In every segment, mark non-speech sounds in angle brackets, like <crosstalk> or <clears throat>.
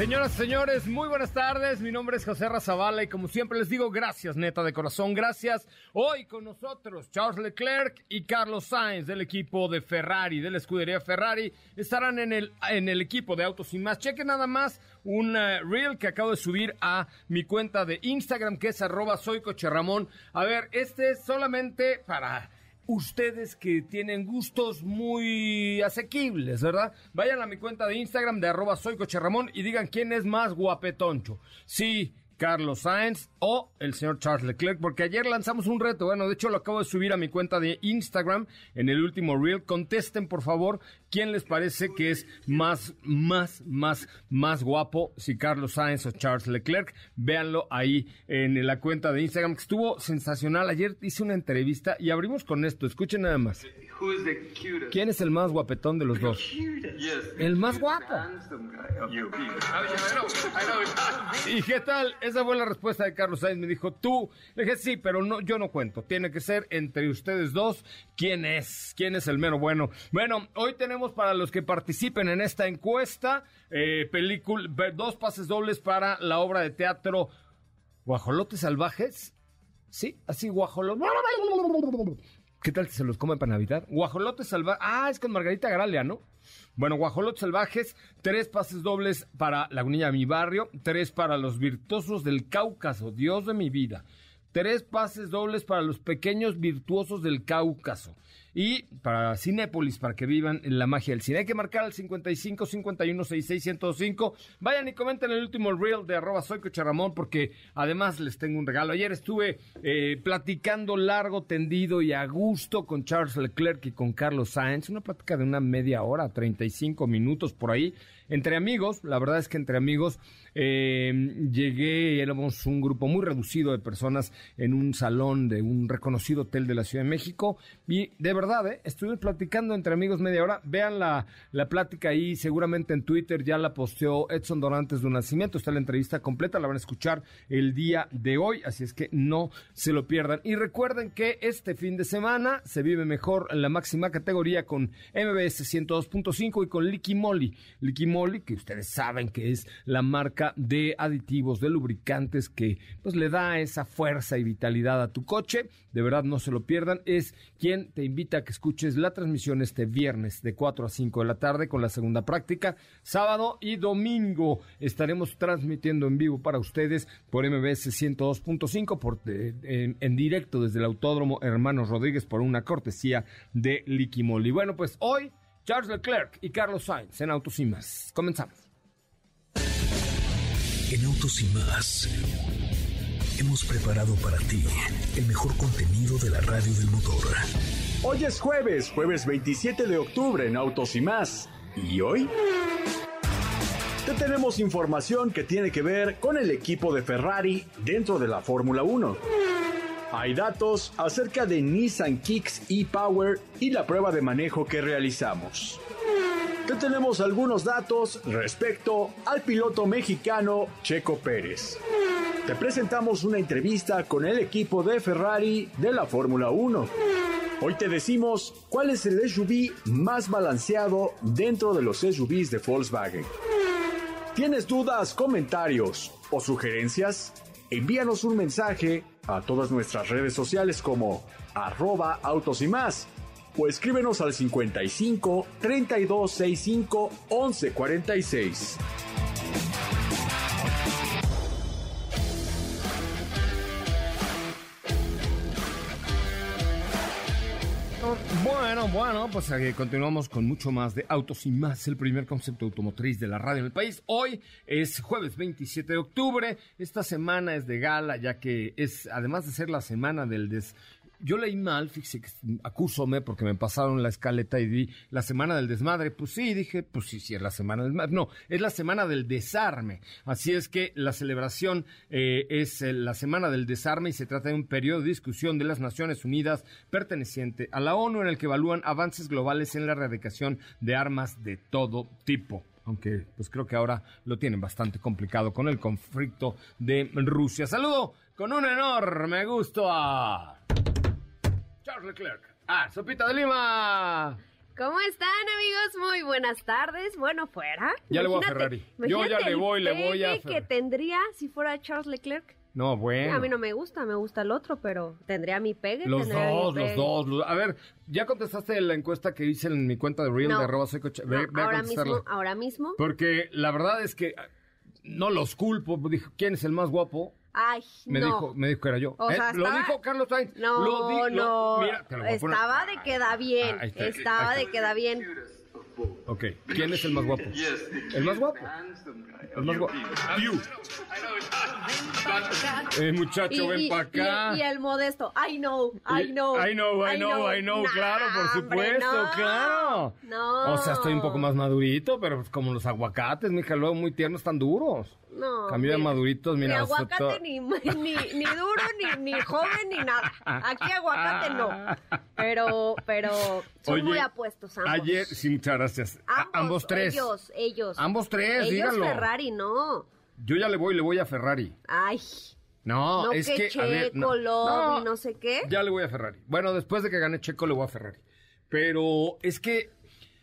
Señoras y señores, muy buenas tardes. Mi nombre es José Razabala y como siempre les digo, gracias neta de corazón, gracias. Hoy con nosotros Charles Leclerc y Carlos Sainz del equipo de Ferrari, de la escudería Ferrari, estarán en el, en el equipo de Autos y más. Chequen nada más un uh, reel que acabo de subir a mi cuenta de Instagram que es arroba soycocherramón. A ver, este es solamente para ustedes que tienen gustos muy asequibles, ¿verdad? Vayan a mi cuenta de Instagram de arroba soy y digan quién es más guapetoncho. Sí, Carlos Sainz o el señor Charles Leclerc, porque ayer lanzamos un reto, bueno, de hecho lo acabo de subir a mi cuenta de Instagram en el último reel. Contesten, por favor, quién les parece que es más, más, más, más guapo, si Carlos Sainz o Charles Leclerc. Véanlo ahí en la cuenta de Instagram, que estuvo sensacional. Ayer hice una entrevista y abrimos con esto, escuchen nada más. ¿Quién es el más guapetón de los dos? El más guapo. ¿Y qué tal? Esa fue la respuesta de Carlos Sainz. Me dijo, tú. Le dije, sí, pero no, yo no cuento. Tiene que ser entre ustedes dos. ¿Quién es? ¿Quién es el mero bueno? Bueno, hoy tenemos para los que participen en esta encuesta, eh, película, dos pases dobles para la obra de teatro Guajolotes Salvajes. Sí, así guajolotes. ¿Qué tal si se los comen para Navidad? Guajolotes salvajes. Ah, es con Margarita Gralia, ¿no? Bueno, guajolotes salvajes, tres pases dobles para la de Mi Barrio, tres para los virtuosos del Cáucaso, Dios de mi vida. Tres pases dobles para los pequeños virtuosos del Cáucaso. Y para Cinépolis, para que vivan la magia del cine. Hay que marcar al 55 51 66 Vayan y comenten el último reel de arroba soy porque además les tengo un regalo. Ayer estuve eh, platicando largo, tendido y a gusto con Charles Leclerc y con Carlos Sainz. Una plática de una media hora, 35 minutos por ahí. Entre amigos, la verdad es que entre amigos eh, llegué, éramos un grupo muy reducido de personas en un salón de un reconocido hotel de la Ciudad de México y de verdad, ¿eh? estuve platicando entre amigos media hora. Vean la, la plática ahí, seguramente en Twitter ya la posteó Edson Dorantes de un Nacimiento. Está la entrevista completa, la van a escuchar el día de hoy, así es que no se lo pierdan. Y recuerden que este fin de semana se vive mejor en la máxima categoría con MBS 102.5 y con Licky Molly. Licky Molly, que ustedes saben que es la marca de aditivos, de lubricantes que pues le da esa fuerza y vitalidad a tu coche. De verdad no se lo pierdan. Es quien te invita que escuches la transmisión este viernes de 4 a 5 de la tarde con la segunda práctica. Sábado y domingo estaremos transmitiendo en vivo para ustedes por MBS 102.5 por, en, en, directo desde el Autódromo Hermanos Rodríguez por una cortesía de Liquimoli. Bueno, pues hoy Charles Leclerc y Carlos Sainz en Autos y más. Comenzamos. En Autos y más hemos preparado para ti el mejor contenido de la radio del motor. Hoy es jueves, jueves 27 de octubre en Autos y más. ¿Y hoy? Te tenemos información que tiene que ver con el equipo de Ferrari dentro de la Fórmula 1. Hay datos acerca de Nissan Kicks e-Power y la prueba de manejo que realizamos tenemos algunos datos respecto al piloto mexicano Checo Pérez. Te presentamos una entrevista con el equipo de Ferrari de la Fórmula 1. Hoy te decimos cuál es el SUV más balanceado dentro de los SUVs de Volkswagen. ¿Tienes dudas, comentarios o sugerencias? Envíanos un mensaje a todas nuestras redes sociales como arroba autos y más o escríbenos al 55 32 65 Bueno, bueno, pues aquí continuamos con mucho más de Autos y Más, el primer concepto automotriz de la radio en el país. Hoy es jueves 27 de octubre. Esta semana es de gala, ya que es, además de ser la semana del des, yo leí mal, fíjese, acúsome porque me pasaron la escaleta y vi la semana del desmadre. Pues sí, dije, pues sí, sí, es la semana del desmadre. No, es la semana del desarme. Así es que la celebración eh, es eh, la semana del desarme y se trata de un periodo de discusión de las Naciones Unidas perteneciente a la ONU en el que evalúan avances globales en la erradicación de armas de todo tipo aunque pues creo que ahora lo tienen bastante complicado con el conflicto de Rusia. Saludo con un enorme gusto a Charles Leclerc. Ah, Sopita de Lima. ¿Cómo están, amigos? Muy buenas tardes. Bueno, fuera. Ya le voy a Ferrari. Yo ya le voy, le voy a Ferrari. que tendría si fuera Charles Leclerc? No, bueno. A mí no me gusta, me gusta el otro, pero tendría mi pegue. Los dos, los dos. A ver, ¿ya contestaste la encuesta que hice en mi cuenta de Real de arroba ahora mismo, ahora mismo. Porque la verdad es que no los culpo. Dijo, ¿quién es el más guapo? Ay, me no. Dijo, me dijo que era yo. ¿Eh? Lo dijo Carlos Sainz. No, lo no. mira, te lo voy estaba de que da bien. Ah, estaba de que da bien. Ok, ¿quién es el más guapo? ¿El más guapo? El más guapo. Eh, muchacho, ven para acá. Y, el modesto. I know, I know. I know, I know, I know. claro, por supuesto, claro. No. O sea, estoy un poco más madurito, pero pues como los aguacates, mija, luego muy tiernos, están duros. No. Cambio de maduritos, mira. Ni aguacate ni, ni, ni, duro, ni, ni joven, ni nada. Aquí aguacate no. Pero, pero son muy apuestos ambos. Ayer, sí, muchas gracias. Ambos, tres. Ellos, ellos. Ambos tres, ellos díganlo. Ferrari, no. Yo ya le voy, le voy a Ferrari. Ay. No, no es que, que. Checo, a ver, no, no, no sé qué. Ya le voy a Ferrari. Bueno, después de que gane Checo, le voy a Ferrari. Pero es que,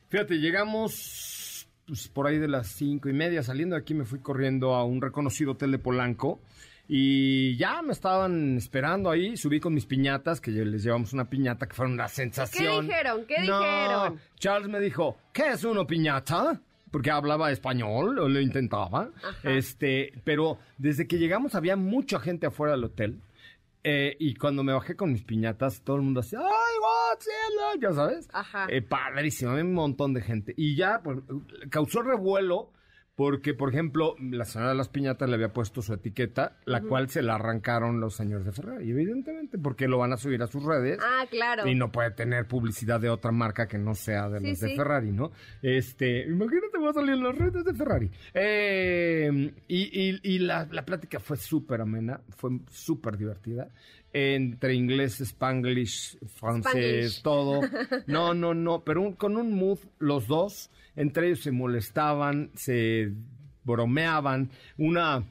fíjate, llegamos pues, por ahí de las cinco y media. Saliendo de aquí me fui corriendo a un reconocido hotel de Polanco. Y ya me estaban esperando ahí, subí con mis piñatas, que les llevamos una piñata que fue una sensación. ¿Qué dijeron? ¿Qué no, dijeron? Charles me dijo, ¿qué es una piñata? Porque hablaba español, o lo intentaba. Este, pero desde que llegamos había mucha gente afuera del hotel. Eh, y cuando me bajé con mis piñatas, todo el mundo hacía, ¡ay, what's Ya sabes. Ajá. Eh, padrísimo, había un montón de gente. Y ya, pues, causó revuelo porque, por ejemplo, la señora de las piñatas le había puesto su etiqueta, la cual se la arrancaron los señores de Ferrari, evidentemente, porque lo van a subir a sus redes. Ah, claro. Y no puede tener publicidad de otra marca que no sea de las de Ferrari, ¿no? Este, imagínate, va a salir en las redes de Ferrari. Eh, y, y, la, la plática fue súper amena, fue súper divertida entre inglés, spanglish, francés, todo. <laughs> No, no, no, pero con un mood los dos, entre ellos se molestaban, se bromeaban. Una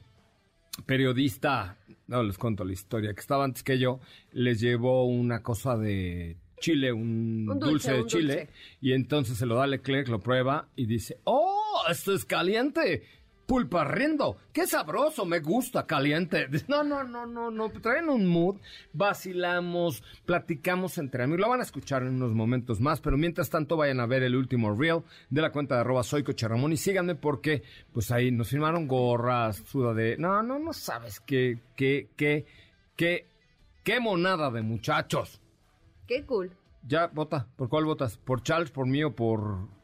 periodista, no les cuento la historia, que estaba antes que yo, les llevó una cosa de Chile, un, dulce, de Chile, y entonces se lo da a Leclerc, lo prueba y dice, ¡Oh, esto es caliente! Pulpa riendo. Qué sabroso, me gusta, caliente. <laughs> No, no, no, no, no. Traen un mood, vacilamos, platicamos entre amigos. Lo van a escuchar en unos momentos más, pero mientras tanto vayan a ver el último reel de la cuenta de arroba soy Ramón y síganme porque pues ahí nos firmaron gorras, suda de... No, no, no sabes qué, qué, qué, qué, qué monada de muchachos. Qué cool. Ya, vota. ¿Por cuál votas? ¿Por Charles, por mí o por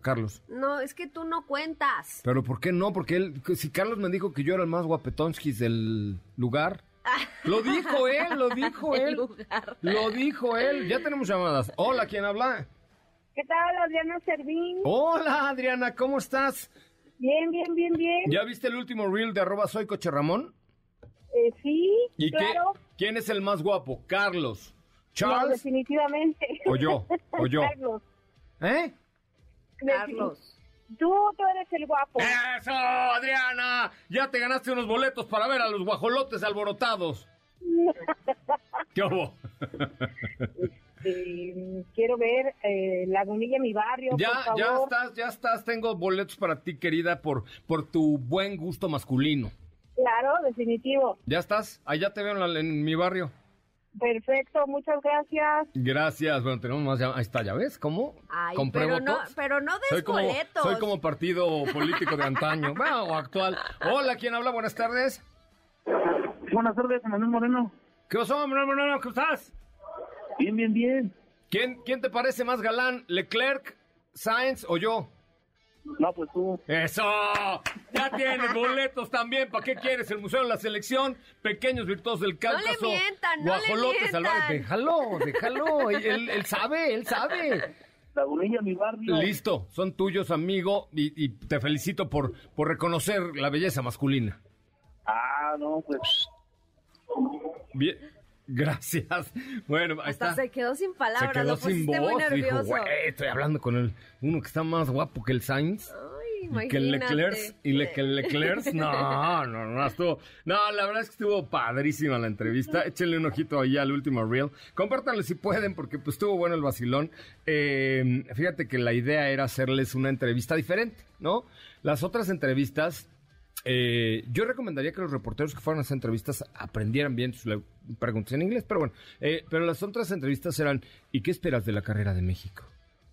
Carlos. No, es que tú no cuentas. Pero ¿por qué no? Porque él, si Carlos me dijo que yo era el más guapetonskis del lugar. <laughs> Lo dijo él, lo dijo él. Lo dijo él. Ya tenemos llamadas. Hola, ¿quién habla? ¿Qué tal, Adriana Servín? Hola, Adriana, ¿cómo estás? Bien, bien, bien, bien. ¿Ya viste el último reel de arroba soy Coche Ramón? Eh, sí, ¿Y claro. quién es el más guapo? ¿Carlos? ¿Charles? definitivamente. ¿O yo? ¿O yo? <laughs> Carlos. ¿Eh? Carlos. Tú, tú eres el guapo. ¡Eso, Adriana! Ya te ganaste unos boletos para ver a los guajolotes alborotados. <laughs> ¿Qué hubo? Este, quiero ver eh, La Gunilla, mi barrio. Ya, por favor. ya estás, ya estás. Tengo boletos para ti, querida, por, por tu buen gusto masculino. Claro, definitivo. ¿Ya estás? Allá te veo en, la- en mi barrio. Perfecto, muchas gracias. Gracias. Bueno, tenemos más llamadas. Ahí está, ¿ya ves? ¿Cómo? Ay, Compré pero no, pero no des Soy como, boletos. soy como partido político de antaño. <laughs> bueno, o actual. Hola, ¿quién habla? Buenas tardes. Buenas tardes, Manuel Moreno. ¿Qué pasó, Manuel Moreno? ¿Cómo estás? Bien, bien, bien. ¿Quién, ¿Quién te parece más galán, Leclerc, Sainz o yo? No, pues tú. ¡Eso! Ya tienes boletos también. ¿Para qué quieres? El Museo de la Selección, Pequeños Virtuosos del Cáucaso. mientan, no le Guajolotes mientan. Déjalo, déjalo. Él, él sabe, él sabe. Lagunilla, mi barrio. Listo, son tuyos, amigo, y, y te felicito por, por reconocer la belleza masculina. Ah, no, pues. Bien, gracias. <laughs> Bueno, ahí Hasta está. se quedó sin Se palabras. quedó lo sin muy voz, dijo, nervioso. güey, estoy hablando con el uno que está más guapo que el Sainz. Ay, Y que el. Leclerc, y le, que el Leclerc, no, no, no, estuvo, no, la verdad es que estuvo padrísima la entrevista, échenle un ojito ahí al último reel, compártanlo si pueden, porque pues estuvo bueno el vacilón, Eh, fíjate que la idea era hacerles una entrevista diferente, ¿no? Las otras entrevistas, eh, yo recomendaría que los reporteros que fueran a hacer entrevistas aprendieran bien sus preguntas en inglés, pero bueno, eh, pero las otras entrevistas eran, ¿y qué esperas de la carrera de México?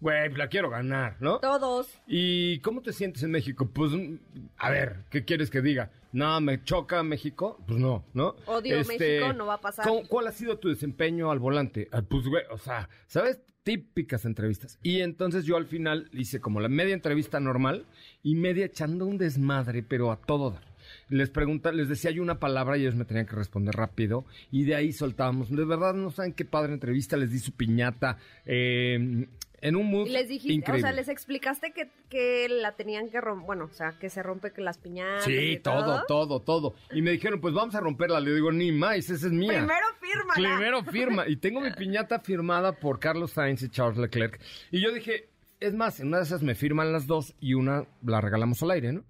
Güey, la quiero ganar, ¿no? Todos. ¿Y cómo te sientes en México? Pues, mm, a ver, ¿qué quieres que diga? No, me choca México. Pues no, ¿no? Odio México, no va a pasar. ¿cómo- ¿Cuál ha sido tu desempeño al volante? Ah, pues, güey, o sea, ¿sabes? Típicas entrevistas. Y entonces yo al final hice como la media entrevista normal y media echando un desmadre, pero a todo dar. Les pregunta, les decía yo una palabra y ellos me tenían que responder rápido y de ahí soltábamos. De verdad no saben qué padre entrevista, les di su piñata eh, en un mood Y les dijiste, increíble. o sea, les explicaste que, que la tenían que romper, bueno, o sea, que se rompe que las piñatas. Sí, y todo, todo, todo. Y me dijeron, pues vamos a romperla. Le digo, ni más, esa es mía. Primero fírmala. Primero <laughs> firma. Y tengo mi piñata firmada por Carlos Sainz y Charles Leclerc. Y yo dije, es más, en una de esas me firman las dos y una la regalamos al aire, ¿no?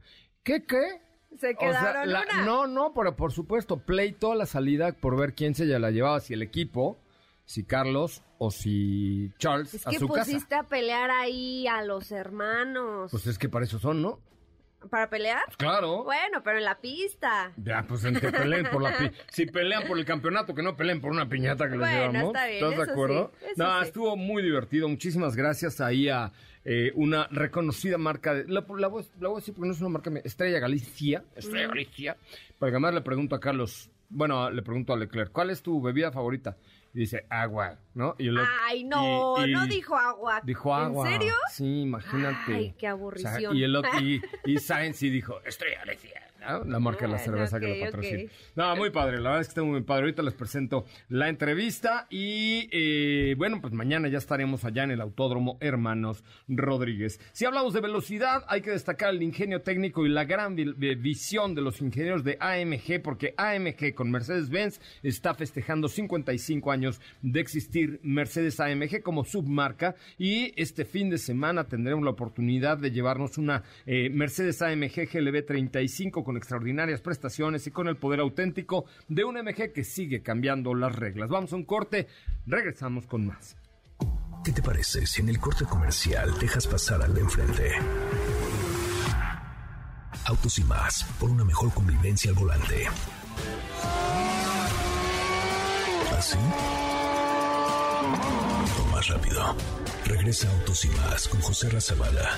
¿Qué, qué? Se quedaron la- una. no, no, pero por supuesto, pleito a la salida por ver quién se la llevaba, si el equipo, si Carlos o si Charles Es a que su pusiste casa. a pelear ahí a los hermanos. Pues es que para eso son, ¿no? ¿Para pelear? Claro. Bueno, pero en la pista. Ya, pues en que peleen por la pi- si pelean por el campeonato, que no peleen por una piñata que les Bueno, llevamos. está bien, ¿Estás de acuerdo? sí, eso no, sí. estuvo muy divertido. Muchísimas gracias ahí a eh, una reconocida marca. De, la, la voy, la voy a decir porque no es una marca. Estrella Galicia. Estrella Galicia. Porque además le pregunto a Carlos. Bueno, le pregunto a Leclerc, ¿cuál es tu bebida favorita? Y dice, agua, ¿no? Y le- Ay, no, y- y- no dijo agua. Dijo agua. ¿En serio? Sí, imagínate. Ay, qué O sea, aburrición. y, el otro, y, y <laughs> Sainz sí dijo, Estrella Galicia, ¿no? La marca de la Bueno, cerveza que lo patrocina. ok. No, muy padre, la verdad es que está muy padre. Ahorita les presento la entrevista y, eh, bueno, pues mañana ya estaremos allá en el Autódromo Hermanos Rodríguez. Si hablamos de velocidad, hay que destacar el ingenio técnico y la gran vi- visión de los ingenieros de AMG, porque AMG con Mercedes-Benz está festejando 55 años de existir Mercedes AMG como submarca y este fin de semana tendremos la oportunidad de llevarnos una eh, Mercedes AMG GLB 35 con extraordinarias prestaciones y con el poder auténtico de un MG que sigue cambiando las reglas. Vamos a un corte, regresamos con más. ¿Qué te parece si en el corte comercial dejas pasar al de enfrente? Autos y más, por una mejor convivencia al volante. ¿Así? O más rápido. Regresa Autos y más con José Razabala.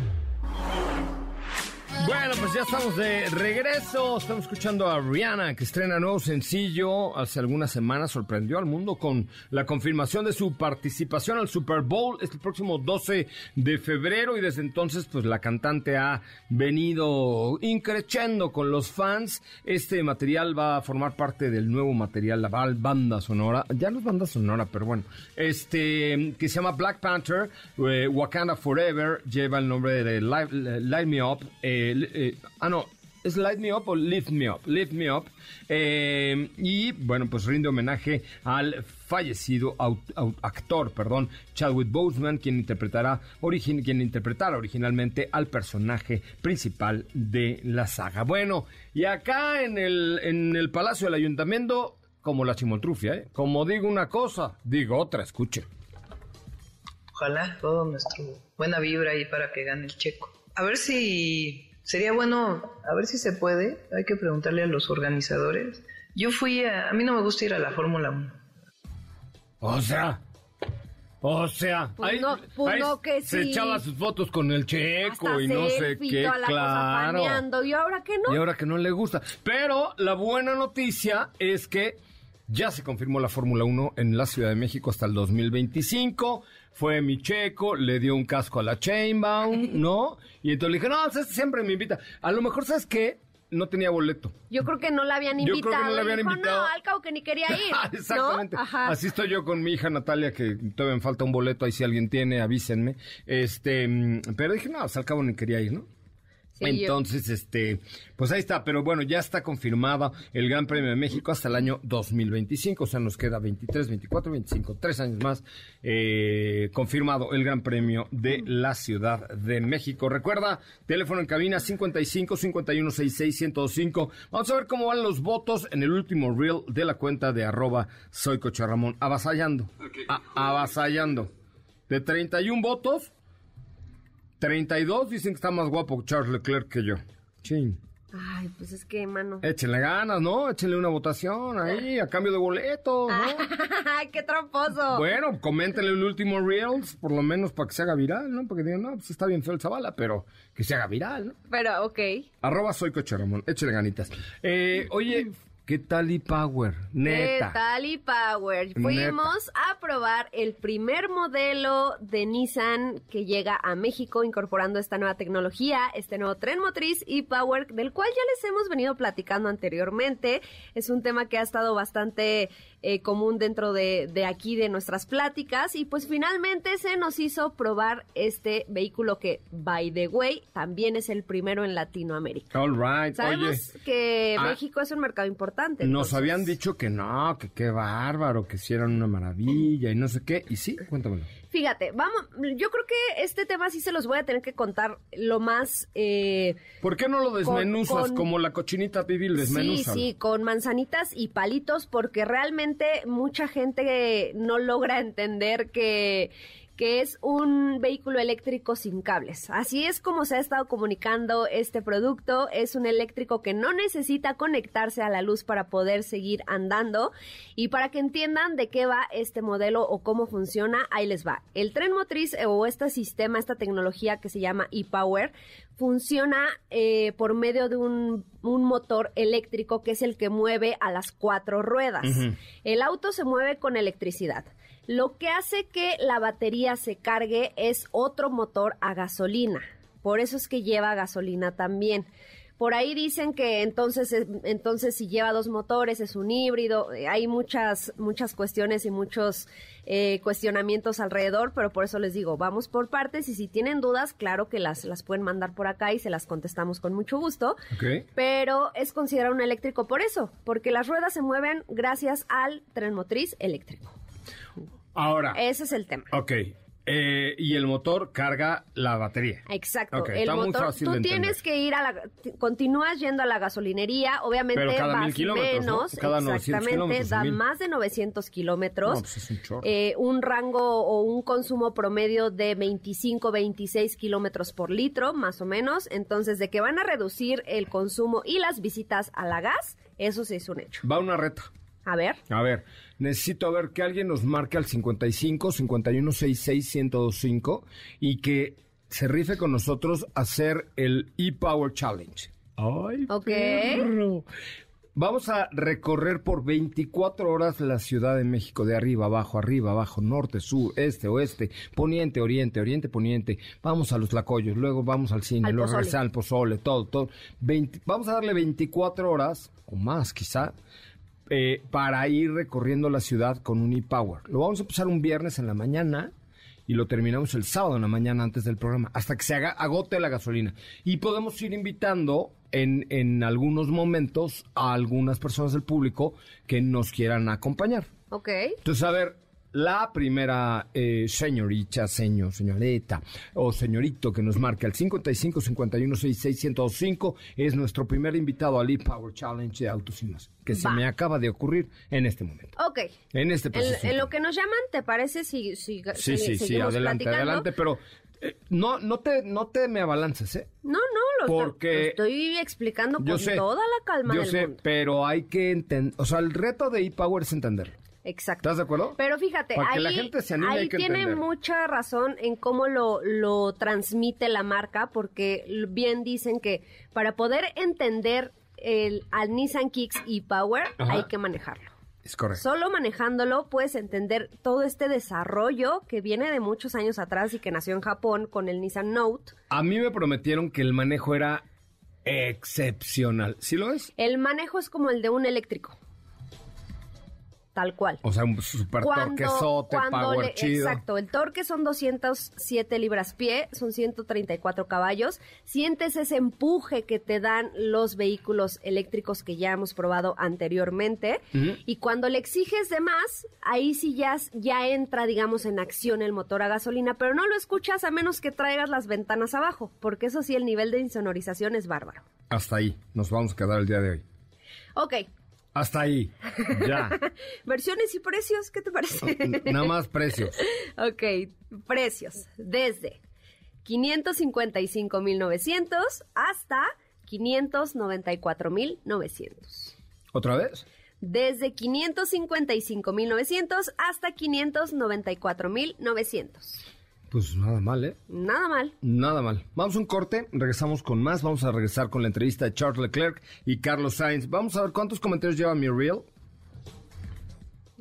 Bueno, pues ya estamos de regreso. Estamos escuchando a Rihanna, que estrena nuevo sencillo. Hace algunas semanas sorprendió al mundo con la confirmación de su participación al Super Bowl. Es el próximo 12 de febrero y desde entonces, pues la cantante ha venido increciendo con los fans. Este material va a formar parte del nuevo material, la banda sonora. Ya no es banda sonora, pero bueno. Este, que se llama Black Panther, eh, Wakanda Forever, lleva el nombre de Light Me Up. eh, eh, ah, no. ¿Es Light Me Up o Lift Me Up? Lift Me Up. Eh, y bueno, pues rinde homenaje al fallecido actor, perdón, Chadwick Boseman, quien interpretará quien interpretara originalmente al personaje principal de la saga. Bueno, y acá en el, en el Palacio del Ayuntamiento, como la chimoltrufia, ¿eh? Como digo una cosa, digo otra, escuche. Ojalá todo nuestro buena vibra ahí para que gane el checo. A ver si sería bueno, a ver si se puede. Hay que preguntarle a los organizadores. Yo fui a, a mí no me gusta ir a la Fórmula 1. O sea, o sea, Pues no, pues no que se sí. echaba sus fotos con el checo Hasta y no sé qué, toda la cosa claro. ¿Y ahora qué no? Y ahora que no le gusta. Pero la buena noticia es que Ya se confirmó la Fórmula 1 en la Ciudad de México hasta el 2025. Fue mi checo, le dio un casco a la Chainbound, <laughs> ¿no? Y entonces le dije, no, siempre me invita. A lo mejor, ¿sabes qué? No tenía boleto. Yo creo que no la habían Yo creo invitado. que no la habían dijo, invitado. No, al cabo que ni quería <laughs> ir. Exactamente. ¿no? Ajá. Así estoy yo con mi hija Natalia, que todavía me falta un boleto. Ahí si alguien tiene, avísenme. Este, mm, pero dije, no, al cabo ni quería ir, ¿no? Sí, yo- Entonces, este, pues ahí está, pero bueno, ya está confirmado el Gran Premio de México hasta el año 2025, o sea, nos queda 23, 24, 25, tres años más, eh, confirmado el Gran Premio de la Ciudad de México. Recuerda, teléfono en cabina 55 51 66 1025. Vamos a ver cómo van los votos en el último reel de la cuenta de arroba soy Coche Ramón, avasallando, a- avasallando. De 31 votos, 32 dicen que está más guapo Charles Leclerc que yo. Chin. Ay, pues es que, mano. Échenle ganas, ¿no? Échenle una votación ahí a cambio de boletos, ¿no? <laughs> Ay, qué tramposo. Bueno, coméntenle el último Reels, por lo menos para que se haga viral, ¿no? Porque digan, no, pues está bien feo el Zavala, pero que se haga viral, ¿no? Pero, ok. Arroba soy Coche Ramón, échale ganitas. Eh, oye, ¿qué tal y Power? Neta. ¿Qué tal y Power? Fuimos a probar el primer modelo de Nissan que llega a México incorporando esta nueva tecnología, este nuevo tren motriz y Power, del cual ya les hemos venido platicando anteriormente. Es un tema que ha estado bastante eh, común dentro de, de aquí, de nuestras pláticas. Y pues finalmente se nos hizo probar este vehículo que, by the way, también es el primero en Latinoamérica. All right. Sabemos Oye, que ah, México es un mercado importante. Nos entonces- habían dicho que no, que qué bárbaro, que si eran una maravilla y no sé qué. Y sí, cuéntamelo. Fíjate, vamos, yo creo que este tema sí se los voy a tener que contar lo más... eh, ¿Por qué no lo desmenuzas con- como la cochinita pibil? sí, Desmenúzalo. sí, con manzanitas y palitos, porque realmente mucha gente no logra entender que que es un vehículo eléctrico sin cables. Así es como se ha estado comunicando este producto. Es un eléctrico que no necesita conectarse a la luz para poder seguir andando. Y para que entiendan de qué va este modelo o cómo funciona, ahí les va. El tren motriz eh, o este sistema, esta tecnología que se llama e-Power, funciona eh, por medio de un, un motor eléctrico que es el que mueve a las cuatro ruedas. El auto se mueve con electricidad. Lo que hace que la batería se cargue es otro motor a gasolina. Por eso es que lleva gasolina también. Por ahí dicen que entonces, eh, entonces si lleva dos motores es un híbrido. Eh, Hay muchas, muchas cuestiones y muchos eh, cuestionamientos alrededor, pero por eso les digo, vamos por partes y si tienen dudas, claro que las, las pueden mandar por acá y se las contestamos con mucho gusto. Pero es considerado un eléctrico por eso, porque las ruedas se mueven gracias al tren motriz eléctrico. Ahora, Ese es el tema. ok. eh, y el motor carga la batería. Exacto, el está muy motor, fácil tú de tienes que ir a la, continúas yendo a la gasolinería, obviamente Pero cada mil vas ¿no? menos, Cada 900 exactamente, da mil. más de 900 kilómetros, No, pues es un eh, un rango o un consumo promedio de 25, 26 kilómetros por litro, más o menos, entonces de que van a reducir el consumo y las visitas a la gas, eso sí es un hecho. Va una reta. A ver, A ver, necesito ver que alguien nos marque al 55 51 66 1025 y que se rife con nosotros a hacer el e-Power Challenge. ¡Ay, Ok. perro! Vamos a recorrer por 24 horas la Ciudad de México, de arriba, abajo, arriba, abajo, norte, sur, este, oeste, poniente, oriente, oriente, poniente. Vamos a los lacoyos, luego vamos al cine, Al luego al pozole, todo, todo. 20 vamos a darle 24 horas, o más quizá, eh, para ir recorriendo la ciudad con un e-Power. Lo vamos a empezar un viernes en la mañana y lo terminamos el sábado en la mañana antes del programa, hasta que se haga, agote la gasolina. Y podemos ir invitando en, en algunos momentos a algunas personas del público que nos quieran acompañar. ok. Entonces, a ver, la primera eh, señorita, señor, señorita o señorito que nos marque al 55 51 66 1025 es nuestro primer invitado al e-Power Challenge de Autos y Más, que se me acaba de ocurrir en este momento. Ok. En este En, preciso en lo que nos llaman, ¿te parece si, si Sí, si- sí, sí, adelante, platicando? adelante, pero eh, no, no, te, no te me abalances, ¿eh? No, no, lo, Porque- lo estoy explicando Yo con sé. toda la calma Yo del sé, mundo. pero hay que entender, o sea, el reto de e-Power es entenderlo. Exacto. ¿Estás de acuerdo? Pero fíjate, Para que ahí, la gente se anime, ahí hay que tiene entender. mucha razón en cómo lo, lo transmite la marca, porque bien dicen que para poder entender el, al Nissan Kicks e-Power Ajá. hay que manejarlo. Es correcto. Solo manejándolo puedes entender todo este desarrollo que viene de muchos años atrás y que nació en Japón con el Nissan Note. A mí me prometieron que el manejo era excepcional. ¿Sí lo es? El manejo es como el de un eléctrico. Tal cual. O sea, un super torquezote, cuando power le- chido. Exacto, el torque son 207 libras pie, son 134 caballos. Sientes ese empuje que te dan los vehículos eléctricos que ya hemos probado anteriormente. Y cuando le exiges de más, ahí sí ya, ya entra, digamos, en acción el motor a gasolina, pero no lo escuchas a menos que traigas las ventanas abajo, porque eso sí, el nivel de insonorización es bárbaro. Hasta ahí nos vamos a quedar el día de hoy. Ok, Hasta ahí. Ya. <laughs> versiones y precios, ¿qué te parece? Nada más precios. <laughs> Ok, precios. Desde 555.900 hasta 594.900. ¿Otra vez? Desde 555.900 hasta 594.900. Pues nada mal, ¿eh? Nada mal. Nada mal. Vamos a un corte, regresamos con más. Vamos a regresar con la entrevista de Charles Leclerc y Carlos Sainz. Vamos a ver cuántos comentarios lleva mi reel.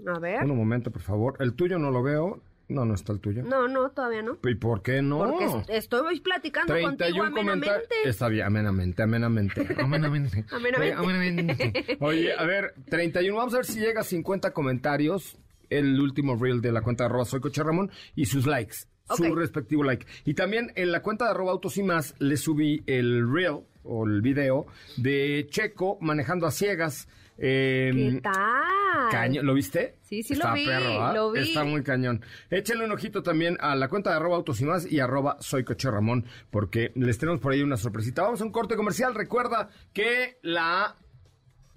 A ver. Un momento, por favor. El tuyo no lo veo. No, no está el tuyo. No, no, todavía no. ¿Y por qué no? Porque est- estoy platicando contigo 31 comentarios. amenamente. Está bien, amenamente, amenamente. Amenamente. Amenamente. <laughs> Oye, amenamente. Oye, a ver, 31. Vamos a ver si llega a 50 comentarios. El último reel de la cuenta de arroba soy Coche Ramón y sus likes. Su respectivo like. Y también en la cuenta de arroba autos y más le subí el reel o el video de Checo manejando a ciegas. Eh, ¿Qué tal? Cañón, ¿Lo viste? Sí, sí lo vi, perro, ¿ah? lo vi. Está muy cañón. Échenle un ojito también a la cuenta de arroba autos y más y arroba soy coche Ramón, porque les tenemos por ahí una sorpresita. Vamos a un corte comercial. Recuerda que la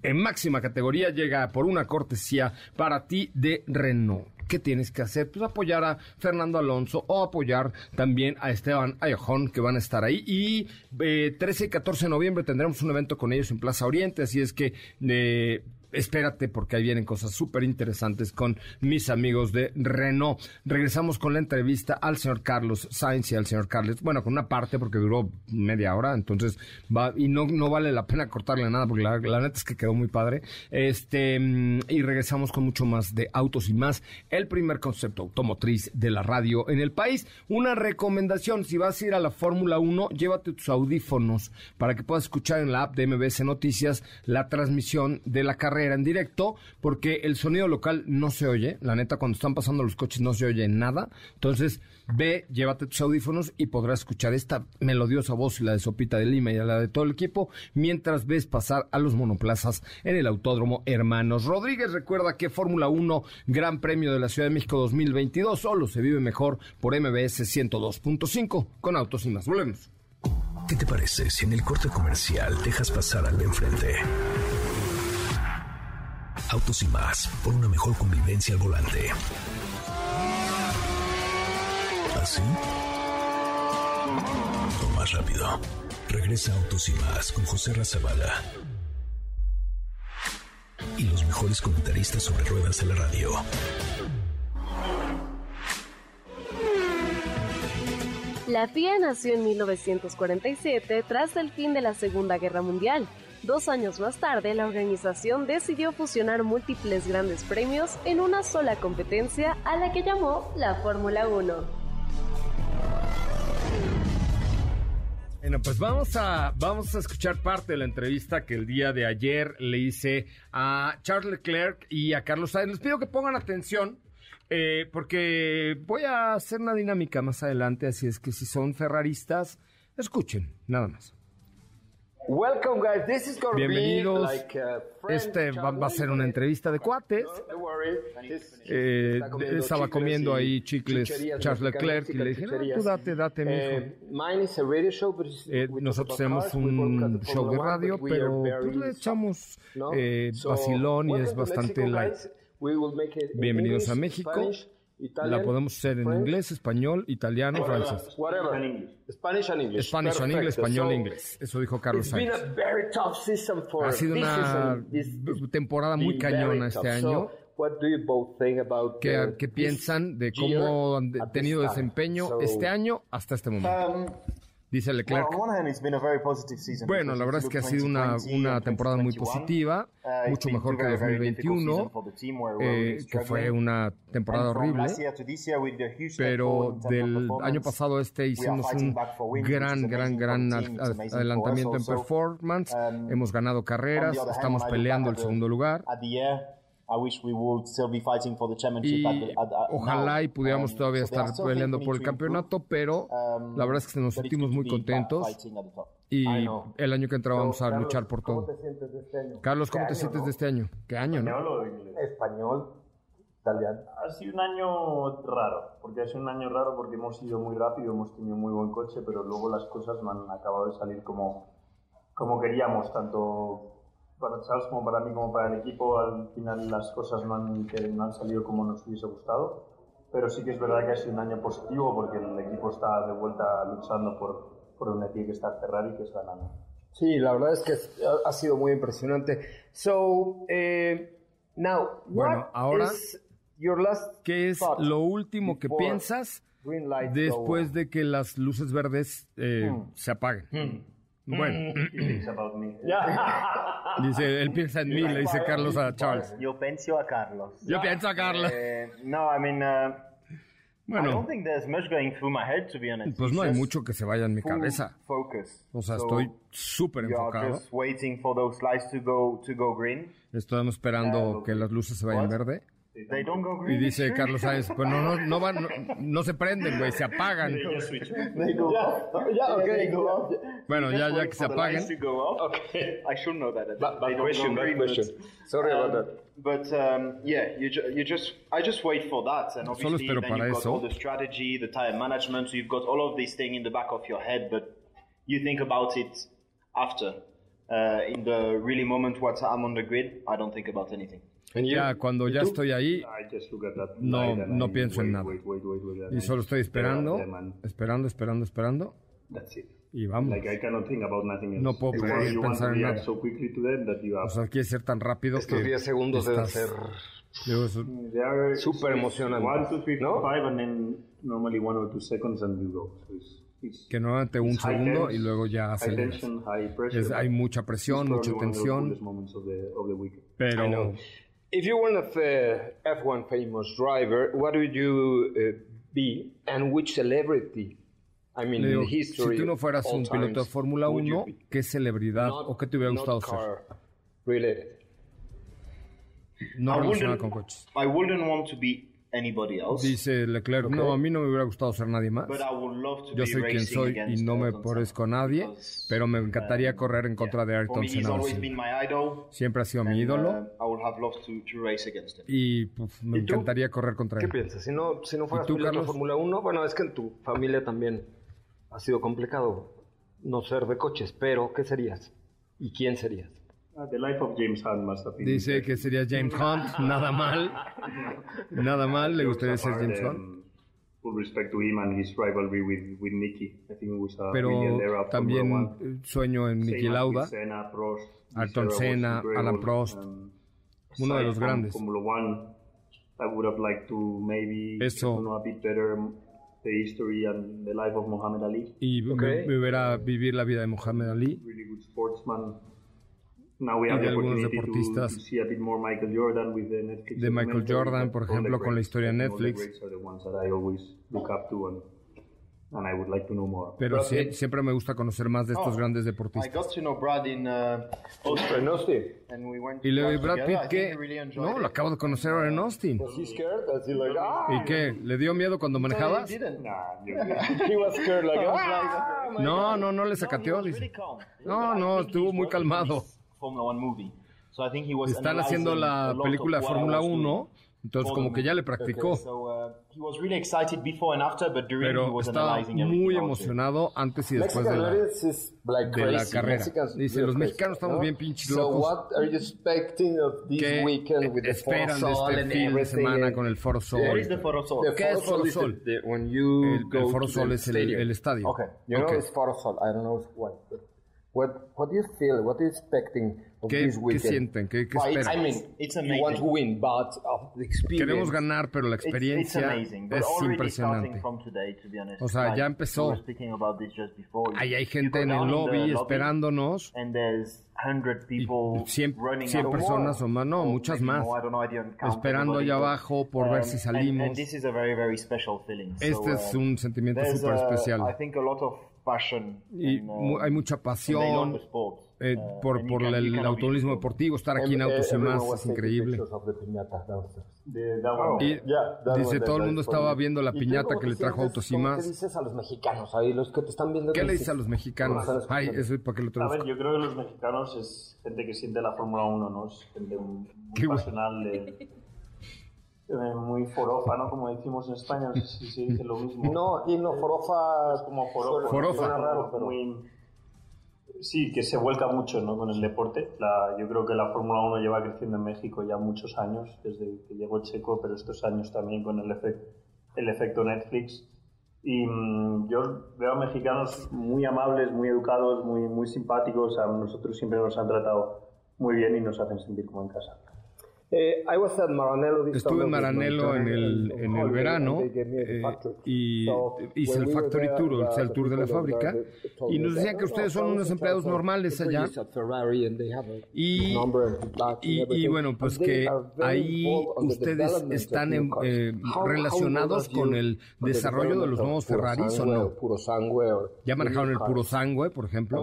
en máxima categoría llega por una cortesía para ti de Renault. ¿Qué tienes que hacer? Pues apoyar a Fernando Alonso o apoyar también a Esteban Ayojón, que van a estar ahí. Y eh, 13 y 14 de noviembre tendremos un evento con ellos en Plaza Oriente, así es que eh, espérate porque ahí vienen cosas súper interesantes con mis amigos de Renault. Regresamos con la entrevista al señor Carlos Sainz y al señor Carles. Bueno, con una parte porque duró media hora, entonces va y no, no vale la pena cortarle nada porque la, la neta es que quedó muy padre. Este mm, y regresamos con mucho más de autos y más. El primer concepto automotriz de la radio en el país. Una recomendación, si vas a ir a la Fórmula 1, llévate tus audífonos para que puedas escuchar en la app de MBS Noticias la transmisión de la carrera en directo, porque el sonido local no se oye. La neta, cuando están pasando los coches no se oye nada. Entonces, ve, llévate tus audífonos y podrás escuchar esta melodiosa voz y la de Sopita de Lima y la de todo el equipo mientras ves pasar a los monoplazas en el Autódromo Hermanos Rodríguez. Recuerda que Fórmula 1 Gran Premio de la Ciudad de México 2022 solo se vive mejor por MBS 102.5 con autos y más. Volvemos. ¿Qué te parece si en el corte comercial dejas pasar al de enfrente? Autos y más, por una mejor convivencia al volante. ¿Así? O más rápido. Regresa Autos y más con José Razabala. Y los mejores comentaristas sobre ruedas de la radio. La FIA nació en 1947 tras el fin de la Segunda Guerra Mundial. Dos años más tarde, la organización decidió fusionar múltiples grandes premios en una sola competencia a la que llamó la Fórmula 1. Bueno, pues vamos a, vamos a escuchar parte de la entrevista que el día de ayer le hice a Charles Leclerc y a Carlos Sainz. Les pido que pongan atención eh, porque voy a hacer una dinámica más adelante, así es que si son ferraristas, escuchen, nada más. Welcome, guys. This is gonna Bienvenidos. be like a friend Este va, va a ser una entrevista de cuates. Eh, estaba comiendo ahí chicles Charles Leclerc y le dije, no, tú date, date, mijo. Eh, Eh, nosotros tenemos un show de radio, pero pues, le echamos eh, vacilón y es bastante light. Bienvenidos a México. Spanish, La Italian, podemos hacer en French, inglés, español, italiano, francés. Whatever. Spanish and English. Spanish and English, Perfecto. español So, e inglés. Eso dijo Carlos Sainz. Ha sido this una season. Temporada muy cañona este tough. año. So, what do you both think about, ¿Qué, qué piensan de cómo han tenido desempeño So, este año hasta este momento? um, Dice Leclerc. Bueno, la verdad es que ha sido una, 2020 una and temporada muy 2021, positiva, uh, mucho mejor que very, very difficult 2021, season for the team where we're really eh, que fue una temporada horrible. Pero del año pasado a este hicimos un gran, gran, gran adelantamiento en performance. Um, Hemos ganado carreras, estamos peleando el segundo lugar. At the year, I wish we would still be fighting for the championship Y at the, at, at ojalá now. y pudiéramos Um, todavía estar peleando por el campeonato, pero Um, la verdad es que nos sentimos muy be contentos y el año que entra vamos a luchar por ¿Cómo todo. te sientes de este año? Carlos, ¿cómo ¿Qué te año, sientes no? de este año? ¿Qué año, no? ¿Español o inglés? Español, italiano. Ha sido un año raro, porque ha sido un año raro porque hemos ido muy rápido, hemos tenido muy buen coche, pero luego las cosas no han acabado de salir como, como queríamos, tanto para Charles como para mí como para el equipo. Al final las cosas no han, que no han salido como nos hubiese gustado, pero sí que es verdad que ha sido un año positivo porque el equipo está de vuelta luchando por, por donde tiene que estar Ferrari, que es ganando. Sí, la verdad es que ha- sido muy impresionante. So, eh, now, Bueno, what ahora, is your last ¿Qué es lo último que piensas green light go después de que las luces verdes eh, Hmm. se apaguen? Bueno, me. <laughs> dice, él piensa en mí, le dice Carlos a Charles. Yo pienso a Carlos. Yo pienso a Carlos. Eh, no, I mean, uh, I Bueno, don't think there's much going through my head, to be honest. pues no hay mucho que se vaya en mi cabeza. Focus. O sea, So, estoy súper enfocado. just waiting for those lights to go to go green. Estamos esperando que las luces se vayan What? verde. They don't go Y green. dice Carlos Sáenz, pues no, no, no van, no, no se prenden, güey, se apagan. They <laughs> go up. Yeah, okay. They go up. Bueno, ya, ya que se apaguen. Okay. I should know that. They don't question, green, question. but- Sorry about Um, that. But um, yeah, you, ju- you just I just wait for that, and Solo obviously espero then para you've got eso. all the strategy, the time management. So you've got all of these things in the back of your head, but you think about it after. Uh, in the really moment what I'm on the grid, I don't think about anything. Ya cuando ya estoy ahí, No, no I pienso en nada. wait, wait, wait, wait, and y solo estoy esperando, esperando, esperando, esperando, That's it. y vamos. No puedo pensar- en nada. O sea, quiere ser tan rápido Estos que 10 segundos deben ser... Súper it's emocionante, One, two, three, ¿no? four, five, and then normally one or two seconds and you go. So it's, it's que normalmente un segundo y luego ya aceleras. hay mucha presión, mucha tensión, pero If you were a F1 famous driver, what would you uh, be and which celebrity? I mean, le digo, in history. si tú no fueras un piloto de Fórmula would you 1, be? ¿qué celebridad Not- o qué te hubiera gustado ser? related. No I relacionado wouldn't- con coches. I wouldn't want to be anybody else, Dice Leclerc, no, a mí no me hubiera gustado ser nadie más. but I would love to Yo be soy quien soy y no me parezco a nadie, because, pero me encantaría um, correr en contra de For Ayrton Senna. da always Silva. been my idol. Siempre ha sido mi and, ídolo uh, I would have loved to, to race against him. y pues, me ¿Y encantaría correr contra ¿Qué él. piensas? Si no, si no fueras tú, piloto de? Fórmula 1, bueno, es que en tu familia también ha sido complicado no ser de coches, pero ¿qué serías? ¿Y quién serías? Uh, the life of James Hunt must have been. Dice que sería James Hunt, nada mal. Nada mal, le gustaría ser James Hunt. Full respect to him and his rivalry with, with Nicky. I think it was a Pero brilliant era of también Formula One. sueño en as Lauda. Ayrton Senna. Alan Prost, Um, uno de los grandes. Formula One, I would have liked to maybe Eso. to know a bit better the history and the life of Muhammad Ali. Y me- verá vivir la vida de Muhammad Ali. Y have de the algunos deportistas. De Michael Jordan, por ejemplo, con la historia de Netflix. greats are the ones that I always look up to and, and I would like to know more. Pero sí- siempre me gusta conocer más de estos Oh, grandes I deportistas. got to know Brad in uh, Y le doy Brad. Pitt que... No, lo acabo de conocer ahora en Austin. Like, ah. ¿Y qué? ¿Le dio miedo cuando manejabas? <laughs> Ah. No, no, no le sacateó. No, no, estuvo muy calmado. Formula One movie. So I think he was Están haciendo la película Fórmula was doing 1, entonces como que ya le practicó. So uh, he was really excited before and after, but during he Pero was estaba muy emocionado antes y después de la... like de la carrera. Dice, los mexicanos estamos bien pinches So locos. what are you expecting of this ¿Qué weekend with the esperan de este and fin de semana con el Foro Sol? ¿Qué es Foro Sol? El, Foro Sol es el, el estadio. Okay, you know it's Foro Sol. I don't know why. but What What do you feel? What are you expecting of ¿Qué, this qué weekend? sienten? ¿Qué, qué Well, I esperan? mean, It's you want to amazing. win, but of the experience. Queremos ganar, pero la It's- it's experiencia amazing, es impresionante. from today, to be honest. O sea, Like, ya empezó. we about this just before. Ahí hay gente en el lobby lobby esperándonos. And there's 100 people 100, running 100 out. personas o más, no, Or muchas más. more, I don't know, I didn't count Esperando allá abajo por ver um, si salimos. And, this is a very, very special feeling. Este So, es um, un sentimiento súper uh, especial. Passion. Y and, uh, hay mucha they love pasión eh, Uh, por, por can- el, be automovilismo deportivo. Estar aquí en Autos y Más es increíble. the Oh. Y yeah, dice, todo el mundo estaba viendo la ¿Y tú piñata que le trajo? Autos y ¿Cómo Más. ¿Qué dices a los mexicanos ahí, los que te están viendo? ¿Qué le dices? a los mexicanos? Ay, eso para que lo A ver, yo creo que los mexicanos es gente que siente la Fórmula 1, ¿no? Es gente muy bueno. pasional, de- eh, muy forofa, ¿no? Como decimos en España, no sé si se dice lo mismo. No, y no, forofa... Es como forofa. Forofa. Suena raro, pero- muy- Sí, que se vuelca mucho ¿no? con el deporte. La, yo creo que la Fórmula 1 lleva creciendo en México ya muchos años, desde que llegó Checo, pero estos años también con el, el efecto Netflix. Y mm, yo veo a mexicanos muy amables, muy educados, muy, muy simpáticos. A nosotros siempre nos han tratado muy bien y nos hacen sentir como en casa. Estuve summer en Maranello en el, en el verano eh, y hice el Factory Tour, o sea, el tour de la fábrica, y nos decían que "Oh, ustedes son no, unos empleados normales allá. Y, y, y bueno, pues que ahí ustedes están en- eh, relacionados con el desarrollo de los nuevos Ferraris o no. ¿Ya manejaron el puro sangue, por ejemplo?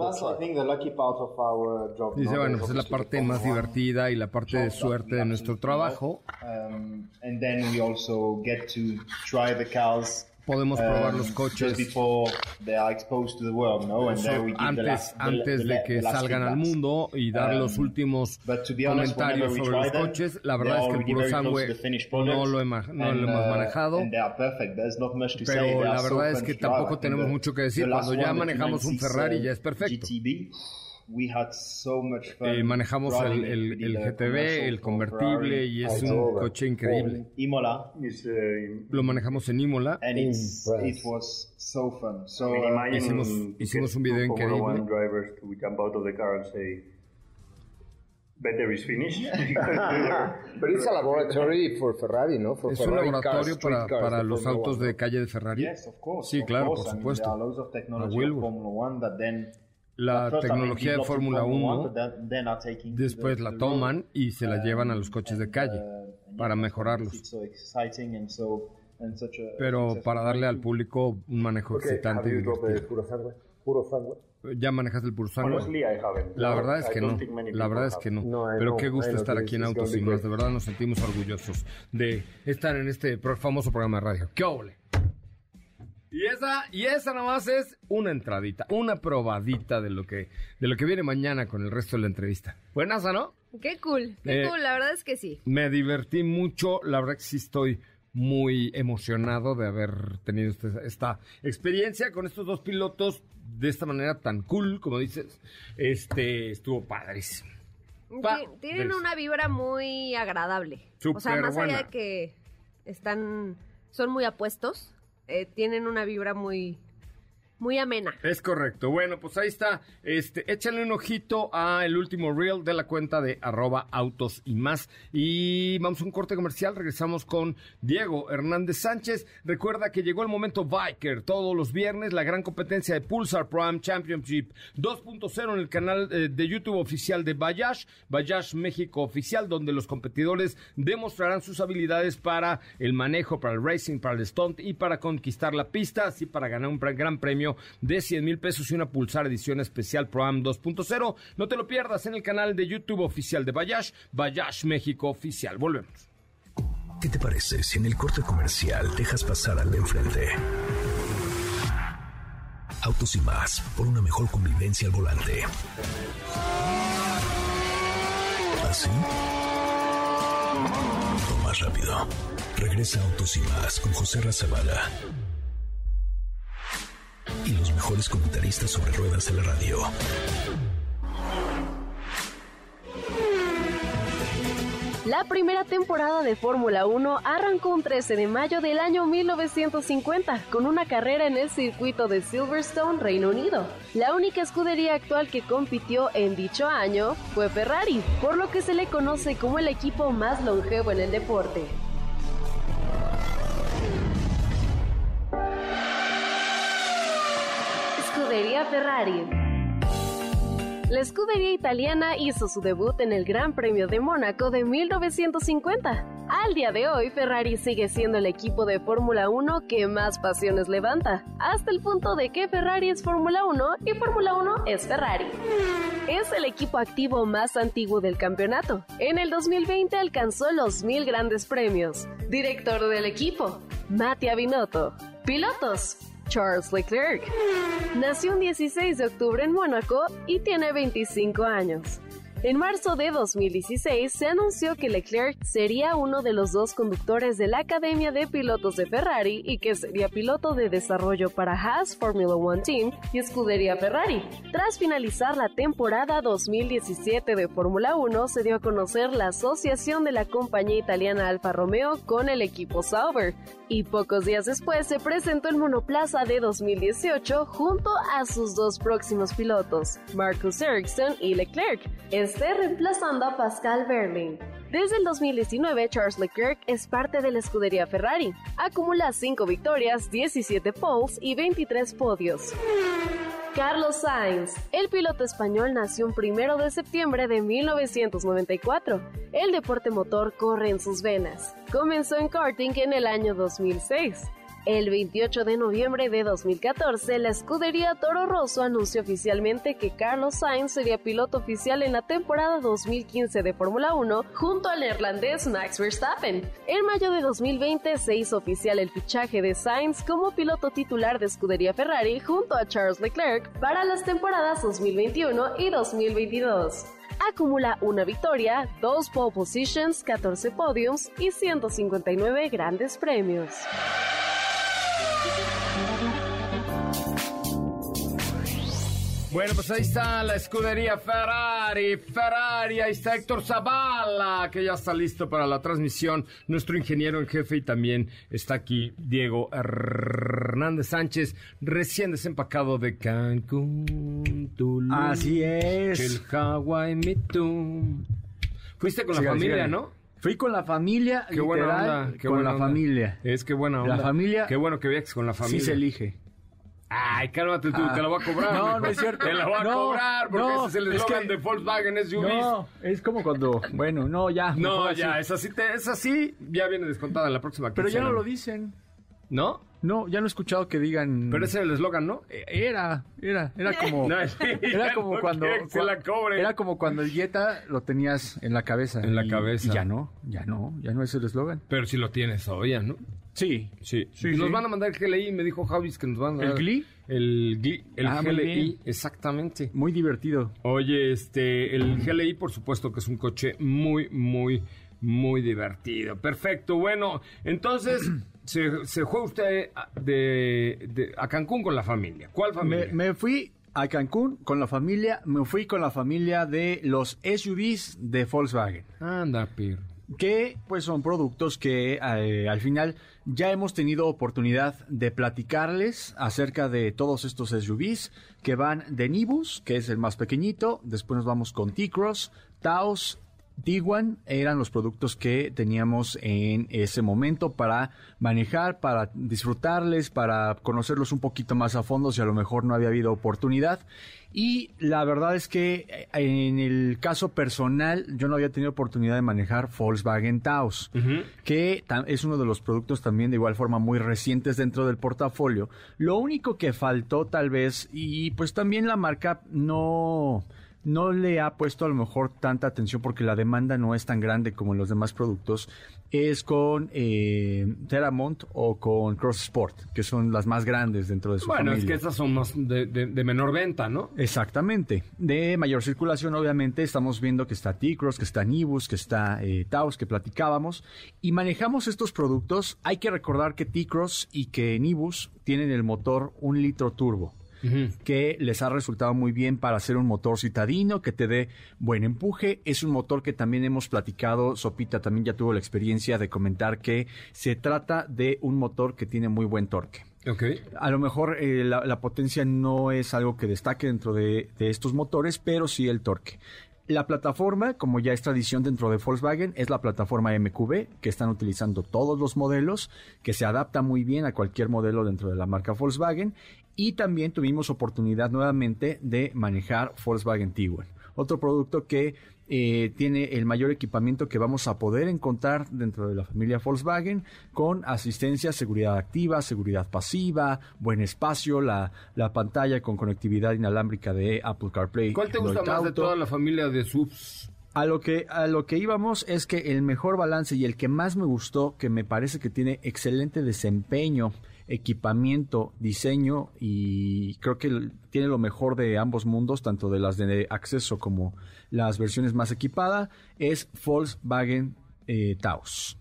Dice, no? bueno, pues es la parte más divertida y la parte de suerte de nuestro love. trabajo. Um, and then we also get to try the cars. Podemos um, probar los coches just before they are exposed to the world, no? And there we give the antes, antes de que salgan al mundo y dar los Um, últimos comentarios sobre los coches. La verdad es que puro sangue no lo, hemos manejado. Pero la verdad es que tampoco tenemos mucho que decir. Cuando ya manejamos un 296, Ferrari ya es perfecto. GTB, we had so much fun Eh, manejamos el, el, el GTB, el convertible Ferrari. y es I un coche increíble. Imola, Is, eh, Lo manejamos en Imola. and it's, Impressed. it was so fun. So I mean, uh, imagine hicimos- hicimos un video increíble. One drivers to jump out of the car and say, better is finished. <laughs> <laughs> But it's a laboratory for Ferrari, ¿no? For Es un Ferrari laboratorio cars, para, cars, para the los autos de calle de Ferrari. yes, of course. Sí, of claro, course. por I mean, supuesto. there are loads of technology Wilbur. of Formula One that then La tecnología de Fórmula Formula 1 but then- then are taking to después la toman y se la llevan a los coches de calle Uh, para mejorarlos. Pero para darle al público un manejo excitante y divertido. ¿Ya manejaste el puro I haven't. La verdad es que no. La verdad es que no. I Pero qué gusto estar aquí en Autos y Más. De verdad nos sentimos orgullosos de estar en este pro- famoso programa de radio. ¡Qué óvole! Y esa, y esa nada más es una entradita, una probadita de lo que, de lo que viene mañana con el resto de la entrevista. Buenas, ¿no? Qué cool, qué Eh, cool, la verdad es que sí. Me divertí mucho, la verdad que sí estoy muy emocionado de haber tenido este- esta experiencia con estos dos pilotos de esta manera tan cool, como dices. Este estuvo padrísimo. Pa- Ti- Tienen una vibra muy agradable. o sea, más allá de que están, son muy apuestos, eh, tienen una vibra muy, muy amena. Es correcto. Bueno, pues ahí está. Este, échale un ojito a el último reel de la cuenta de arroba autos y más. Y vamos a un corte comercial. Regresamos con Diego Hernández Sánchez. Recuerda que llegó el momento Biker. Todos los viernes la gran competencia de Pulsar Prime Championship 2.0 en el canal eh, de YouTube oficial de Bayash, Bayash México Oficial, donde los competidores demostrarán sus habilidades para el manejo, para el racing, para el stunt y para conquistar la pista, así para ganar un gran premio de 100 mil pesos y una Pulsar edición especial Pro Am 2.0. No te lo pierdas en el canal de YouTube oficial de Bayash, Bayash México Oficial. Volvemos. ¿Qué te parece si en el corte comercial dejas pasar al de enfrente? Autos y más, por una mejor convivencia al volante. ¿Así? O más rápido. Regresa Autos y más con José Razabala. Y los mejores comentaristas sobre ruedas de la radio. La primera temporada de Fórmula 1 arrancó un 13 de mayo del año 1950 con una carrera en el circuito de Silverstone, Reino Unido. La única escudería actual que compitió en dicho año fue Ferrari, por lo que se le conoce como el equipo más longevo en el deporte. Ferrari. La escudería italiana hizo su debut en el Gran Premio de Mónaco de 1950. Al día de hoy, Ferrari sigue siendo el equipo de Fórmula 1 que más pasiones levanta, hasta el punto de que Ferrari es Fórmula 1 y Fórmula 1 es Ferrari. Es el equipo activo más antiguo del campeonato. En el 2020 alcanzó los mil grandes premios. Director del equipo, Mattia Binotto. Pilotos, Charles Leclerc. Nació un 16 de octubre en Mónaco y tiene 25 años. En marzo de 2016 se anunció que Leclerc sería uno de los dos conductores de la Academia de Pilotos de Ferrari y que sería piloto de desarrollo para Haas Formula One Team y Escudería Ferrari. Tras finalizar la temporada 2017 de Fórmula 1, se dio a conocer la asociación de la compañía italiana Alfa Romeo con el equipo Sauber, y pocos días después se presentó el monoplaza de 2018 junto a sus dos próximos pilotos, Marcus Ericsson y Leclerc reemplazando a Pascal Berlin. Desde el 2019, Charles Leclerc es parte de la escudería Ferrari. Acumula 5 victorias, 17 poles y 23 podios. Carlos Sainz. El piloto español nació un primero de septiembre de 1994. El deporte motor corre en sus venas. Comenzó en karting en el año 2006. El 28 de noviembre de 2014, la escudería Toro Rosso anunció oficialmente que Carlos Sainz sería piloto oficial en la temporada 2015 de Fórmula 1 junto al neerlandés Max Verstappen. En mayo de 2020 se hizo oficial el fichaje de Sainz como piloto titular de escudería Ferrari junto a Charles Leclerc para las temporadas 2021 y 2022 acumula una victoria, dos pole positions, 14 podiums y 159 grandes premios. Bueno, pues ahí está la escudería Ferrari. Ferrari, ahí está Héctor Zavala, que ya está listo para la transmisión. Nuestro ingeniero en jefe y también está aquí Diego Hernández Sánchez, recién desempacado de Cancún, Tulum. Así es. El Hawaii Me Too. Fuiste con la familia. ¿no? Fui con la familia, Qué buena onda, qué con buena la onda. familia. Es que buena onda. La familia- Qué bueno que viajes con la familia. Sí se elige. Ay, cálmate tú, Ah. te la voy a cobrar. No, no es cierto. Te la voy a No, cobrar porque no, ese es el es eslogan que- de Volkswagen SUVs. No, es como cuando, bueno, no, ya. No, ya, es así, es así, ya viene descontada en la próxima Pero ya no lo dicen. ¿No? No, ya no he escuchado que digan. Pero ese es el eslogan, ¿no? Eh, Era, era, era como. <laughs> No, sí, era como no cuando. que se la cobren. Era como cuando el Jetta lo tenías en la cabeza. En la cabeza. y ya no, ya no, ya no es el eslogan. Pero si lo tienes todavía, ¿no? Sí. Sí. Sí, nos sí. van a mandar el GLI, me dijo Javis que nos van a ¿El. GLI? El GLI, el Ah, GLI, exactamente. Muy divertido. Oye, este, el GLI, por supuesto que es un coche muy, muy, muy divertido. Perfecto, bueno, entonces <clears throat> se, se fue usted de- a Cancún con la familia. ¿Cuál familia? Me, me fui a Cancún con la familia, me fui con la familia de los SUVs de Volkswagen. Anda, Pir. Que pues son productos que eh, al final ya hemos tenido oportunidad de platicarles acerca de todos estos SUVs que van de Nibus, que es el más pequeñito, después nos vamos con T-Cross, Taos, Tiguan, eran los productos que teníamos en ese momento para manejar, para disfrutarles, para conocerlos un poquito más a fondo si a lo mejor no había habido oportunidad. Y la verdad es que eh, en el caso personal yo no había tenido oportunidad de manejar Volkswagen Taos, que es uno de los productos también de igual forma muy recientes dentro del portafolio. Lo único que faltó tal vez, y pues también la marca no no le ha puesto a lo mejor tanta atención porque la demanda no es tan grande como en los demás productos, es con eh, Terramont o con Cross Sport, que son las más grandes dentro de su Bueno, familia. es que estas son más de, de- de menor venta, ¿no? Exactamente. De mayor circulación, obviamente, estamos viendo que está T-Cross, que está Nibus, que está eh, Taos, que platicábamos. Y manejamos estos productos. Hay que recordar que T-Cross y que Nibus tienen el motor un litro turbo. Que les ha resultado muy bien para hacer un motor citadino que te dé buen empuje. Es un motor que también hemos platicado, Sopita también ya tuvo la experiencia de comentar que se trata de un motor que tiene muy buen torque. Okay. A lo mejor eh, la, la, potencia no es algo que destaque dentro de, de, estos motores, pero sí el torque. La plataforma, como ya es tradición dentro de Volkswagen, es la plataforma MQB que están utilizando todos los modelos, que se adapta muy bien a cualquier modelo dentro de la marca Volkswagen. Y también tuvimos oportunidad nuevamente de manejar Volkswagen Tiguan, otro producto que eh, tiene el mayor equipamiento que vamos a poder encontrar dentro de la familia Volkswagen con asistencia, seguridad activa, seguridad pasiva, buen espacio, la, la pantalla con conectividad inalámbrica de Apple CarPlay. ¿Cuál te gusta más de toda la familia de subs? A lo que a lo que íbamos es que el mejor balance y el que más me gustó, que me parece que tiene excelente desempeño, equipamiento, diseño y creo que tiene lo mejor de ambos mundos, tanto de las de acceso como las versiones más equipadas, es Volkswagen eh, Taos.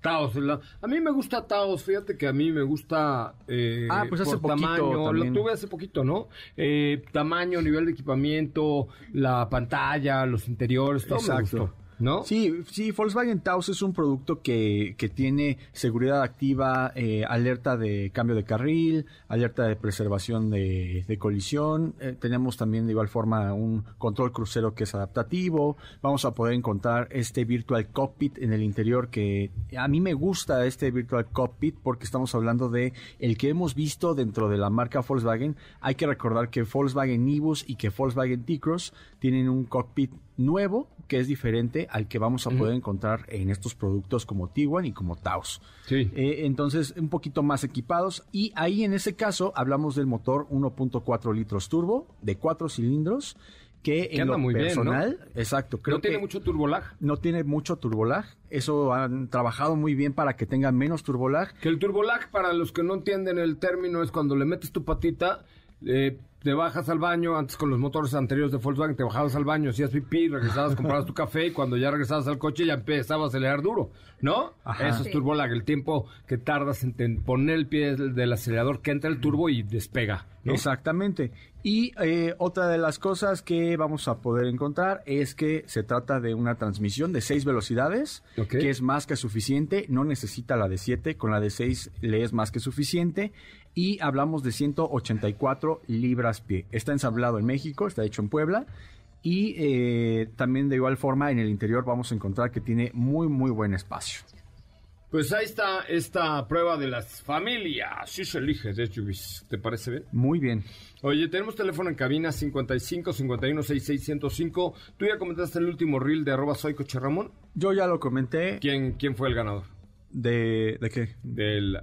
Taos, la- a mí me gusta Taos, fíjate que a mí me gusta eh, Ah, pues hace por poquito tamaño, también. lo tuve hace poquito, ¿no? Eh, tamaño, nivel de equipamiento, la pantalla, los interiores, todo me gustó, ¿no? Sí, sí, Volkswagen Taos es un producto que, que tiene seguridad activa, eh, alerta de cambio de carril, alerta de preservación de, de colisión. Eh, tenemos también de igual forma un control crucero que es adaptativo. Vamos a poder encontrar este Virtual Cockpit en el interior que a mí me gusta este Virtual Cockpit porque estamos hablando de el que hemos visto dentro de la marca Volkswagen. Hay que recordar que Volkswagen Nibus y que Volkswagen T-Cross tienen un cockpit nuevo que es diferente al que vamos a poder encontrar en estos productos como Tiguan y como Taos. Sí. Eh, entonces, un poquito más equipados. Y ahí en ese caso hablamos del motor 1.4 litros turbo de 4 cilindros. Que Que en anda lo muy bien, ¿no? personal, exacto, creo ¿No tiene que mucho turbolag? no tiene mucho turbolag. Eso han trabajado muy bien para que tenga menos turbolag. Que el turbolag, para los que no entienden el término, es cuando le metes tu patita, eh, te bajas al baño, antes con los motores anteriores de Volkswagen, te bajabas al baño, hacías pipí, regresabas, comprabas tu café y cuando ya regresabas al coche ya empezaba a acelerar duro, ¿no? Ajá. Eso es Sí. turbolag, el tiempo que tardas en, poner el pie del, del acelerador, que entra el turbo y despega, ¿no? Exactamente. Y eh, otra de las cosas que vamos a poder encontrar es que se trata de una transmisión de seis velocidades, que es más que suficiente, no necesita la de 7, con la de 6 le es más que suficiente. Y hablamos de 184 libras pie. Está ensamblado en México, está hecho en Puebla. Y eh, también de igual forma en el interior vamos a encontrar que tiene muy muy buen espacio. Pues ahí está esta prueba de las familias. Sí se elige de. ¿Te parece bien? Muy bien. Oye, tenemos teléfono en cabina 55 51 66 105. ¿Tú ya comentaste el último reel de arroba soy Coche Ramón? Yo ya lo comenté. ¿Quién, quién fue el ganador? ¿De, de qué? Del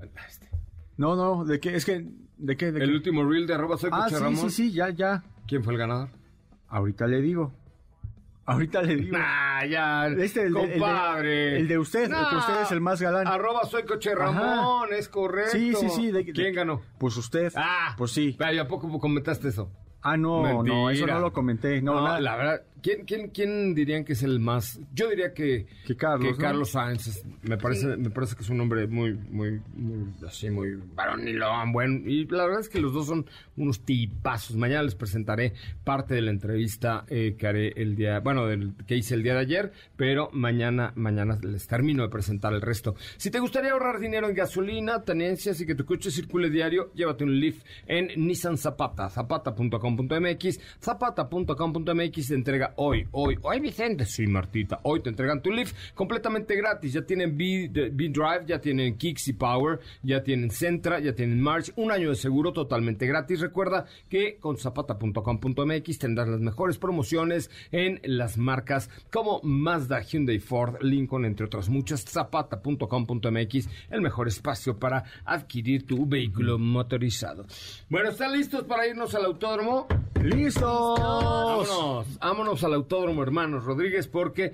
No, no, ¿de qué? Es que, ¿de qué? ¿De el qué? último reel de arroba soy Ah, Coche sí, Ramón. sí, sí, ya, ya. ¿Quién fue el ganador? Ahorita le digo. Ahorita le digo. Ah, ya, Este, el de- el de- compadre. el de usted, el que usted es el más galán. Arroba soy Coche Ramón, es correcto. Sí, sí, sí. de- ¿Quién ganó? Pues usted. Ah, Pues sí. Ay, ¿A poco comentaste eso? Ah, no, no, eso no lo comenté. No, No, nada. la verdad, ¿quién, quién, ¿quién dirían que es el más? Yo diría que, Que Carlos, que ¿no? Carlos Sainz. es- me, parece, me parece que es un hombre muy, muy, muy, así, muy varonilón, bueno. Y la verdad es que los dos son unos tipazos. Mañana les presentaré parte de la entrevista eh, que haré el día, bueno, del, que hice el día de ayer, pero mañana, mañana les termino de presentar el resto. Si te gustaría ahorrar dinero en gasolina, tenencias y que tu coche circule diario, llévate un Leaf en Nissan Zapata, zapata.com.mx, zapata.com.mx te entrega hoy, hoy, hoy Vicente, sí Martita, hoy te entregan tu Leaf completamente gratis, ya tienen B-Drive, ya tienen Kicks Power, ya tienen Centra, ya tienen March, un año de seguro totalmente gratis, recuerda que con zapata.com.mx tendrás las mejores promociones en las marcas como Mazda, Hyundai, Ford, Lincoln, entre otras muchas, zapata.com.mx, el mejor espacio para adquirir tu vehículo motorizado. Bueno, ¿están listos para irnos al autódromo? ¡Listos! Vámonos, vámonos al autódromo, hermanos Rodríguez, porque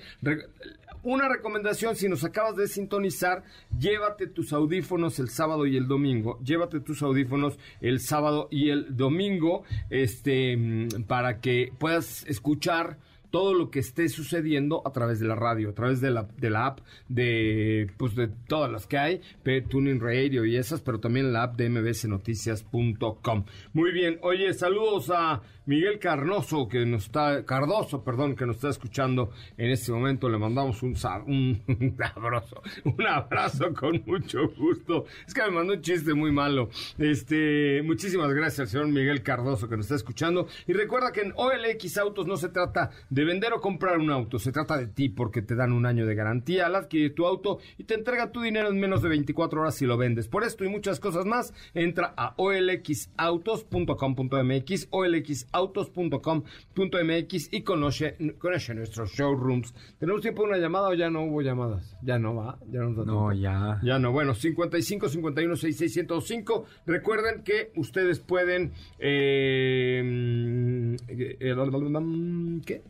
una recomendación, si nos acabas de sintonizar, llévate tus audífonos el sábado y el domingo. Llévate tus audífonos el sábado y el domingo, este, mm, para que puedas escuchar todo lo que esté sucediendo a través de la radio, a través de la, de la app de, pues de todas las que hay, Tuning Radio y esas, pero también la app de mbsnoticias.com. Muy bien, oye, saludos a Miguel Carnoso, que nos está, Cardoso, perdón, que nos está escuchando en este momento. Le mandamos un, un, <laughs> un abrazo, un abrazo con mucho gusto. Es que me mandó un chiste muy malo. Este, muchísimas gracias al señor Miguel Cardoso que nos está escuchando. Y recuerda que en OLX Autos no se trata de vender o comprar un auto, se trata de ti porque te dan un año de garantía al adquirir tu auto y te entrega tu dinero en menos de 24 horas si lo vendes. Por esto y muchas cosas más, entra a olxautos.com.mx, olxautos.com.mx y conoce, conoce nuestros showrooms. ¿Tenemos tiempo de una llamada o ya no hubo llamadas? Ya no va, ya no No, ya. Ya no, bueno, 55 51 66 105. Recuerden que ustedes pueden. Eh, ¿Qué?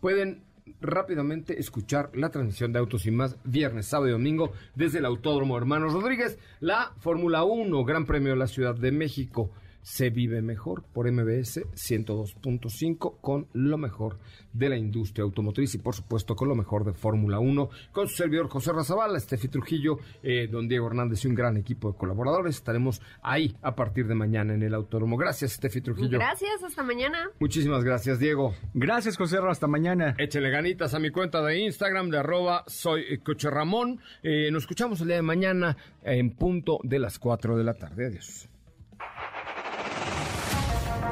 Pueden rápidamente escuchar la transmisión de Autos y Más viernes, sábado y domingo desde el Autódromo Hermanos Rodríguez. La Fórmula 1, Gran Premio de la Ciudad de México. Se vive mejor por MBS 102.5 con lo mejor de la industria automotriz y por supuesto con lo mejor de Fórmula 1 con su servidor José Razabala, Estefi Trujillo, eh, don Diego Hernández y un gran equipo de colaboradores. Estaremos ahí a partir de mañana en el autódromo. Gracias, Estefi Trujillo. Gracias, hasta mañana. Muchísimas gracias, Diego. Gracias, José. Hasta mañana. Échele ganitas a mi cuenta de Instagram de arroba soy Coche Ramón. Eh, nos escuchamos el día de mañana en punto de las 4 de la tarde. Adiós.